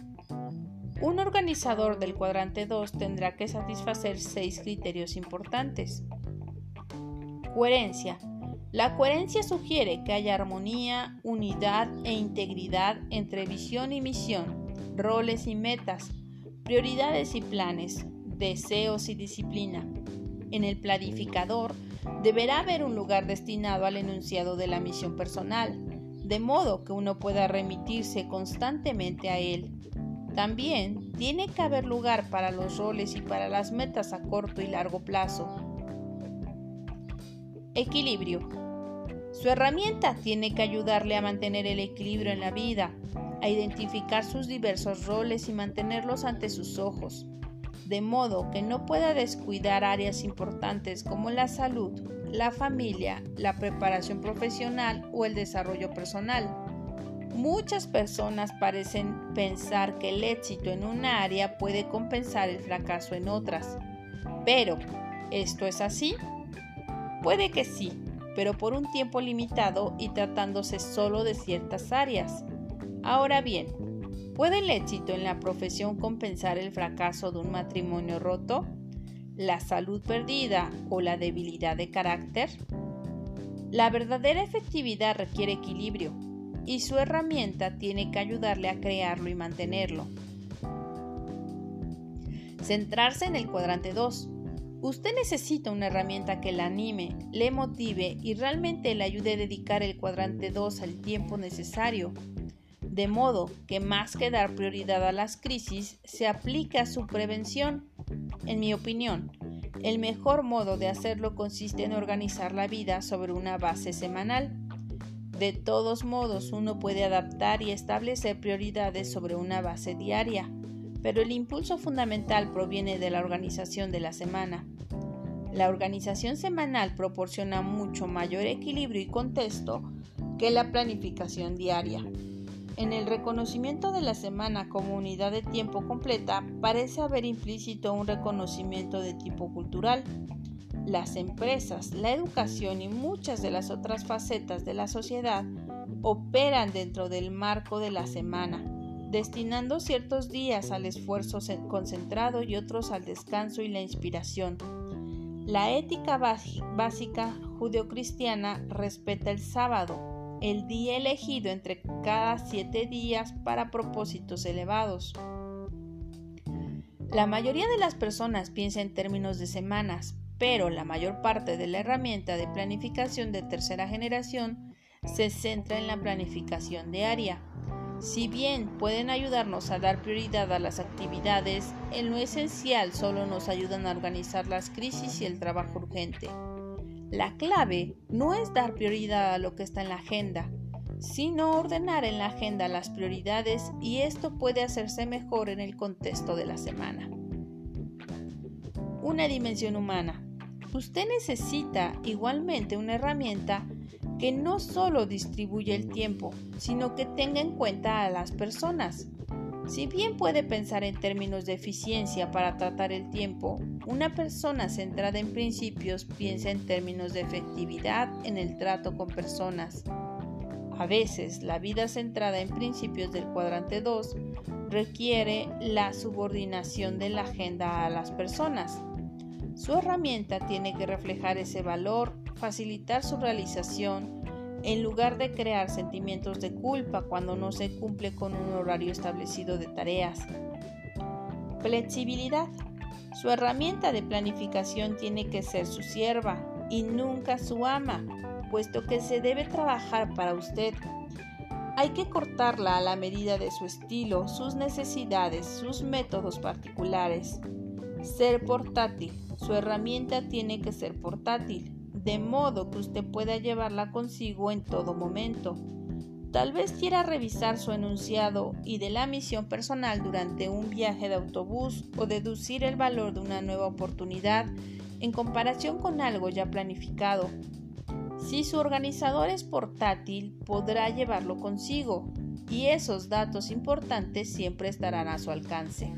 Un organizador del cuadrante 2 tendrá que satisfacer seis criterios importantes. Coherencia. La coherencia sugiere que haya armonía, unidad e integridad entre visión y misión, roles y metas, prioridades y planes, deseos y disciplina. En el planificador deberá haber un lugar destinado al enunciado de la misión personal, de modo que uno pueda remitirse constantemente a él también tiene que haber lugar para los roles y para las metas a corto y largo plazo. Equilibrio. Su herramienta tiene que ayudarle a mantener el equilibrio en la vida, a identificar sus diversos roles y mantenerlos ante sus ojos, de modo que no pueda descuidar áreas importantes como la salud, la familia, la preparación profesional o el desarrollo personal. Muchas personas parecen pensar que el éxito en una área puede compensar el fracaso en otras. Pero, ¿esto es así? Puede que sí, pero por un tiempo limitado y tratándose solo de ciertas áreas. Ahora bien, ¿puede el éxito en la profesión compensar el fracaso de un matrimonio roto? ¿La salud perdida o la debilidad de carácter? La verdadera efectividad requiere equilibrio y su herramienta tiene que ayudarle a crearlo y mantenerlo. Centrarse en el cuadrante 2. Usted necesita una herramienta que la anime, le motive y realmente le ayude a dedicar el cuadrante 2 al tiempo necesario. De modo que más que dar prioridad a las crisis, se aplica a su prevención. En mi opinión, el mejor modo de hacerlo consiste en organizar la vida sobre una base semanal de todos modos, uno puede adaptar y establecer prioridades sobre una base diaria, pero el impulso fundamental proviene de la organización de la semana. La organización semanal proporciona mucho mayor equilibrio y contexto que la planificación diaria. En el reconocimiento de la semana como unidad de tiempo completa parece haber implícito un reconocimiento de tipo cultural las empresas, la educación y muchas de las otras facetas de la sociedad operan dentro del marco de la semana, destinando ciertos días al esfuerzo concentrado y otros al descanso y la inspiración. La ética básica judeocristiana respeta el sábado, el día elegido entre cada siete días para propósitos elevados. La mayoría de las personas piensa en términos de semanas, pero la mayor parte de la herramienta de planificación de tercera generación se centra en la planificación diaria. Si bien pueden ayudarnos a dar prioridad a las actividades, en lo esencial solo nos ayudan a organizar las crisis y el trabajo urgente. La clave no es dar prioridad a lo que está en la agenda, sino ordenar en la agenda las prioridades y esto puede hacerse mejor en el contexto de la semana. Una dimensión humana. Usted necesita igualmente una herramienta que no solo distribuye el tiempo, sino que tenga en cuenta a las personas. Si bien puede pensar en términos de eficiencia para tratar el tiempo, una persona centrada en principios piensa en términos de efectividad en el trato con personas. A veces, la vida centrada en principios del cuadrante 2 requiere la subordinación de la agenda a las personas. Su herramienta tiene que reflejar ese valor, facilitar su realización, en lugar de crear sentimientos de culpa cuando no se cumple con un horario establecido de tareas. Flexibilidad. Su herramienta de planificación tiene que ser su sierva y nunca su ama, puesto que se debe trabajar para usted. Hay que cortarla a la medida de su estilo, sus necesidades, sus métodos particulares. Ser portátil. Su herramienta tiene que ser portátil de modo que usted pueda llevarla consigo en todo momento. Tal vez quiera revisar su enunciado y de la misión personal durante un viaje de autobús o deducir el valor de una nueva oportunidad en comparación con algo ya planificado. Si su organizador es portátil, podrá llevarlo consigo y esos datos importantes siempre estarán a su alcance.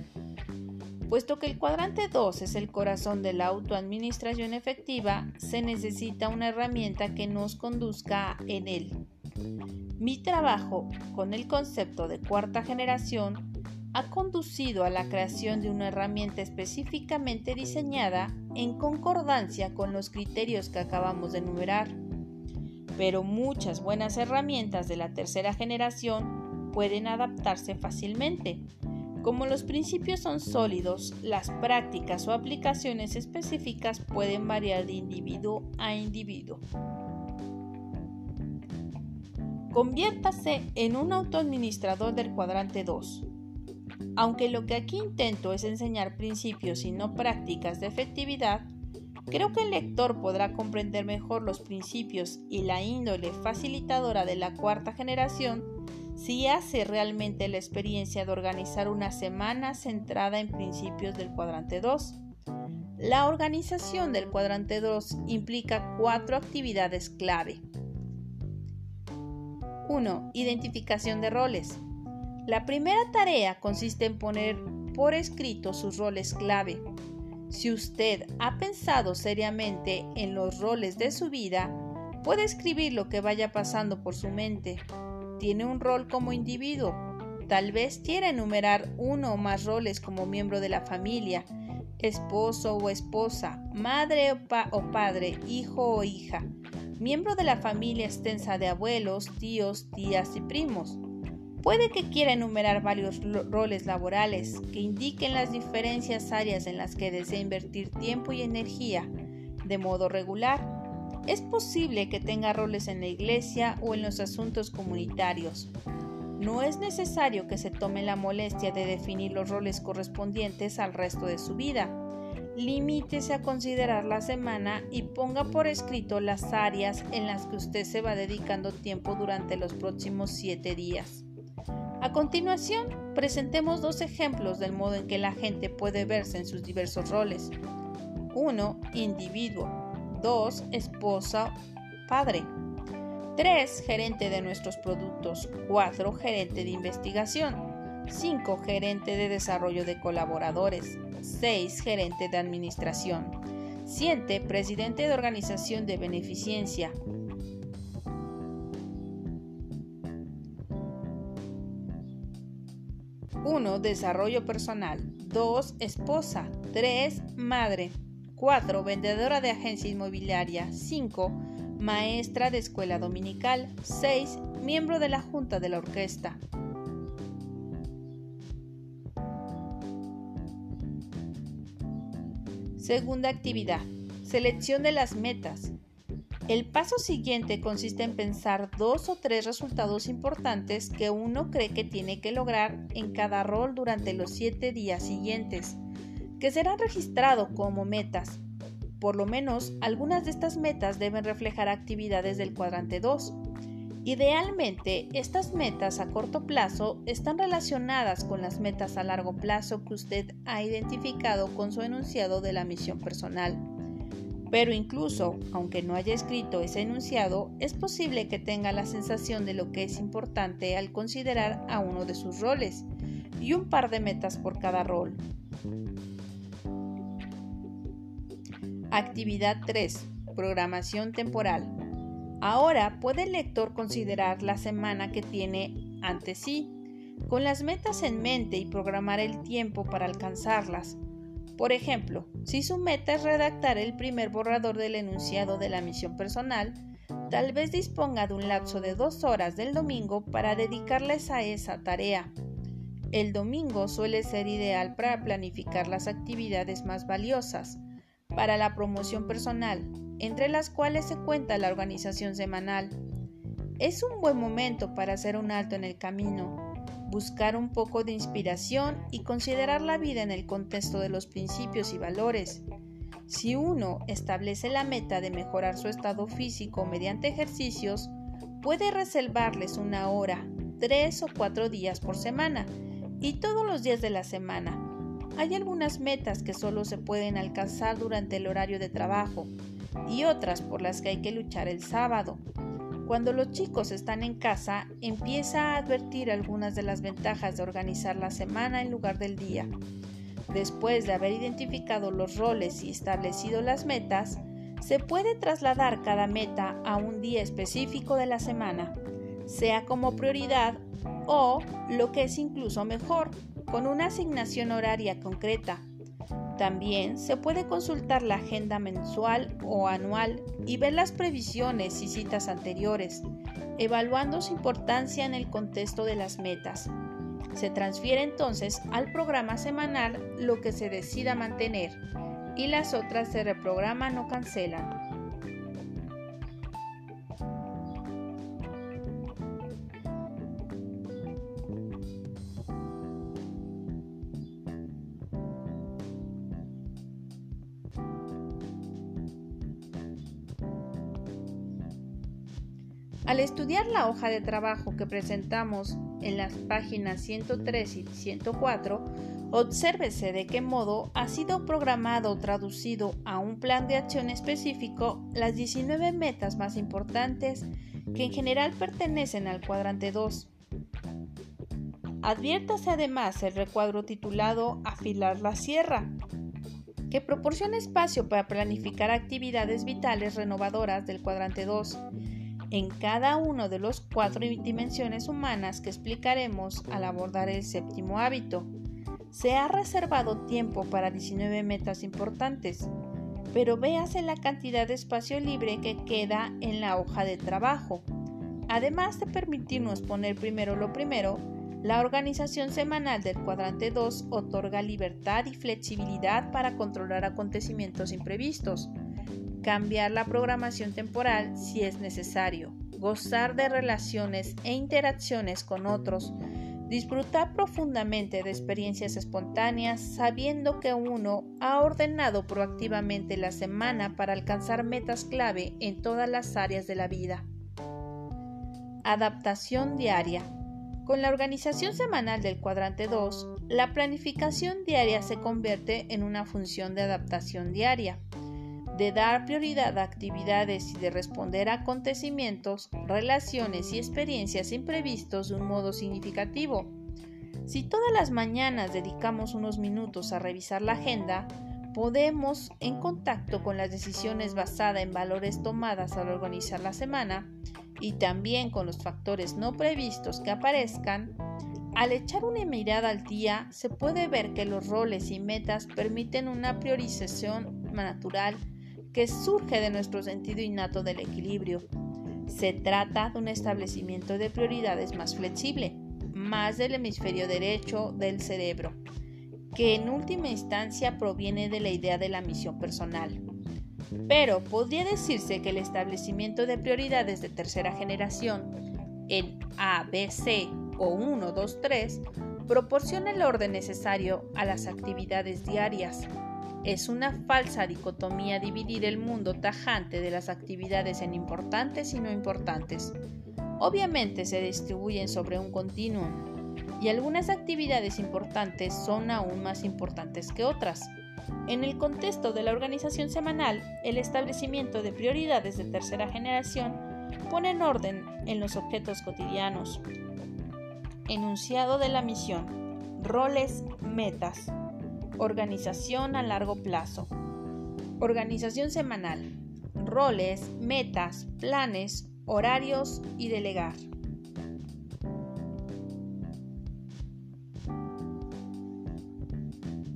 Puesto que el cuadrante 2 es el corazón de la autoadministración efectiva, se necesita una herramienta que nos conduzca en él. Mi trabajo con el concepto de cuarta generación ha conducido a la creación de una herramienta específicamente diseñada en concordancia con los criterios que acabamos de enumerar. Pero muchas buenas herramientas de la tercera generación pueden adaptarse fácilmente como los principios son sólidos, las prácticas o aplicaciones específicas pueden variar de individuo a individuo. Conviértase en un autoadministrador del cuadrante 2. Aunque lo que aquí intento es enseñar principios y no prácticas de efectividad, creo que el lector podrá comprender mejor los principios y la índole facilitadora de la cuarta generación si hace realmente la experiencia de organizar una semana centrada en principios del cuadrante 2. La organización del cuadrante 2 implica cuatro actividades clave. 1. Identificación de roles. La primera tarea consiste en poner por escrito sus roles clave. Si usted ha pensado seriamente en los roles de su vida, puede escribir lo que vaya pasando por su mente tiene un rol como individuo. Tal vez quiera enumerar uno o más roles como miembro de la familia, esposo o esposa, madre o, padre, hijo o hija, miembro de la familia extensa de abuelos, tíos, tías y primos. Puede que quiera enumerar varios roles laborales que indiquen las diferentes áreas en las que desea invertir tiempo y energía de modo regular es posible que tenga roles en la iglesia o en los asuntos comunitarios. No es necesario que se tome la molestia de definir los roles correspondientes al resto de su vida. Limítese a considerar la semana y ponga por escrito las áreas en las que usted se va dedicando tiempo durante los próximos siete días. A continuación, presentemos dos ejemplos del modo en que la gente puede verse en sus diversos roles. 1. Individuo. 2. Esposa, padre. 3. Gerente de nuestros productos. 4. Gerente de investigación. 5. Gerente de desarrollo de colaboradores. 6. Gerente de administración. 7. Presidente de organización de beneficencia. 1. Desarrollo personal. 2. Esposa. 3. Madre. 4. Vendedora de agencia inmobiliaria. 5. Maestra de escuela dominical. 6. Miembro de la junta de la orquesta. Segunda actividad. Selección de las metas. El paso siguiente consiste en pensar dos o tres resultados importantes que uno cree que tiene que lograr en cada rol durante los siete días siguientes que serán registrados como metas. Por lo menos algunas de estas metas deben reflejar actividades del cuadrante 2. Idealmente, estas metas a corto plazo están relacionadas con las metas a largo plazo que usted ha identificado con su enunciado de la misión personal. Pero incluso, aunque no haya escrito ese enunciado, es posible que tenga la sensación de lo que es importante al considerar a uno de sus roles y un par de metas por cada rol. Actividad 3. Programación temporal. Ahora puede el lector considerar la semana que tiene ante sí, con las metas en mente y programar el tiempo para alcanzarlas. Por ejemplo, si su meta es redactar el primer borrador del enunciado de la misión personal, tal vez disponga de un lapso de dos horas del domingo para dedicarles a esa tarea. El domingo suele ser ideal para planificar las actividades más valiosas para la promoción personal, entre las cuales se cuenta la organización semanal. Es un buen momento para hacer un alto en el camino buscar un poco de inspiración y considerar la vida en el contexto de los principios y valores. Si uno establece la meta de mejorar su estado físico mediante ejercicios, puede reservarles una hora, tres o cuatro días por semana y todos los días de la semana. Hay algunas metas que solo se pueden alcanzar durante el horario de trabajo y otras por las que hay que luchar el sábado. Cuando los chicos están en casa, empieza a advertir algunas de las ventajas de organizar la semana en lugar del día. Después de haber identificado los roles y establecido las metas, se puede trasladar cada meta a un día específico de la semana, sea como prioridad o, lo que es incluso mejor, con una asignación horaria concreta también se puede consultar la agenda mensual o anual y ver las previsiones y citas anteriores, evaluando su importancia en el contexto de las metas. Se transfiere entonces al programa semanal lo que se decida mantener y las otras se reprograman o cancelan. Al estudiar la hoja de trabajo que presentamos en las páginas 103 y 104, obsérvese de qué modo ha sido programado o traducido a un plan de acción específico las 19 metas más importantes que en general pertenecen al cuadrante 2. Adviértase además el recuadro titulado Afilar la sierra, que proporciona espacio para planificar actividades vitales renovadoras del cuadrante 2 en cada uno de los cuatro dimensiones humanas que explicaremos al abordar el séptimo hábito. Se ha reservado tiempo para 19 metas importantes, pero véase la cantidad de espacio libre que queda en la hoja de trabajo. Además de permitirnos poner primero lo primero, la organización semanal del cuadrante 2 otorga libertad y flexibilidad para controlar acontecimientos imprevistos cambiar la programación temporal si es necesario, gozar de relaciones e interacciones con otros, disfrutar profundamente de experiencias espontáneas sabiendo que uno ha ordenado proactivamente la semana para alcanzar metas clave en todas las áreas de la vida. Adaptación diaria. Con la organización semanal del cuadrante 2, la planificación diaria se convierte en una función de adaptación diaria de dar prioridad a actividades y de responder a acontecimientos, relaciones y experiencias imprevistos de un modo significativo. Si todas las mañanas dedicamos unos minutos a revisar la agenda, podemos, en contacto con las decisiones basadas en valores tomadas al organizar la semana, y también con los factores no previstos que aparezcan, al echar una mirada al día se puede ver que los roles y metas permiten una priorización natural que surge de nuestro sentido innato del equilibrio. Se trata de un establecimiento de prioridades más flexible, más del hemisferio derecho del cerebro, que en última instancia proviene de la idea de la misión personal. Pero podría decirse que el establecimiento de prioridades de tercera generación, en A, B, C o 1, 2, 3, proporciona el orden necesario a las actividades diarias es una falsa dicotomía dividir el mundo tajante de las actividades en importantes y no importantes. Obviamente se distribuyen sobre un continuum y algunas actividades importantes son aún más importantes que otras. En el contexto de la organización semanal, el establecimiento de prioridades de tercera generación pone en orden en los objetos cotidianos. Enunciado de la misión, roles, metas. Organización a largo plazo. Organización semanal. Roles, metas, planes, horarios y delegar.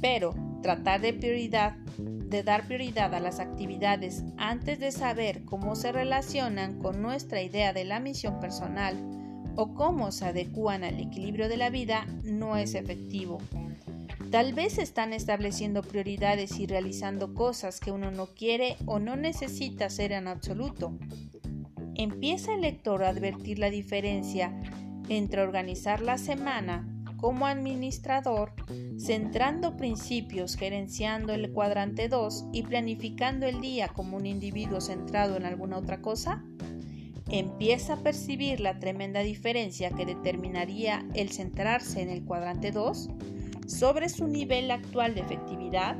Pero tratar de prioridad de dar prioridad a las actividades antes de saber cómo se relacionan con nuestra idea de la misión personal o cómo se adecúan al equilibrio de la vida no es efectivo. Tal vez están estableciendo prioridades y realizando cosas que uno no quiere o no necesita hacer en absoluto. Empieza el lector a advertir la diferencia entre organizar la semana como administrador, centrando principios, gerenciando el cuadrante 2 y planificando el día como un individuo centrado en alguna otra cosa? Empieza a percibir la tremenda diferencia que determinaría el centrarse en el cuadrante 2 sobre su nivel actual de efectividad?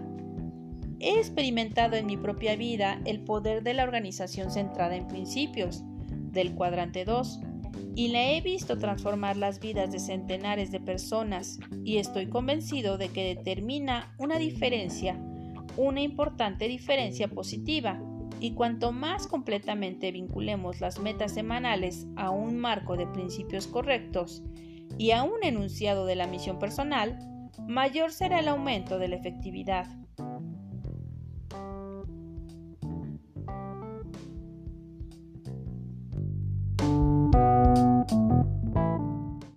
He experimentado en mi propia vida el poder de la organización centrada en principios, del cuadrante 2, y la he visto transformar las vidas de centenares de personas, y estoy convencido de que determina una diferencia, una importante diferencia positiva, y cuanto más completamente vinculemos las metas semanales a un marco de principios correctos y a un enunciado de la misión personal, mayor será el aumento de la efectividad.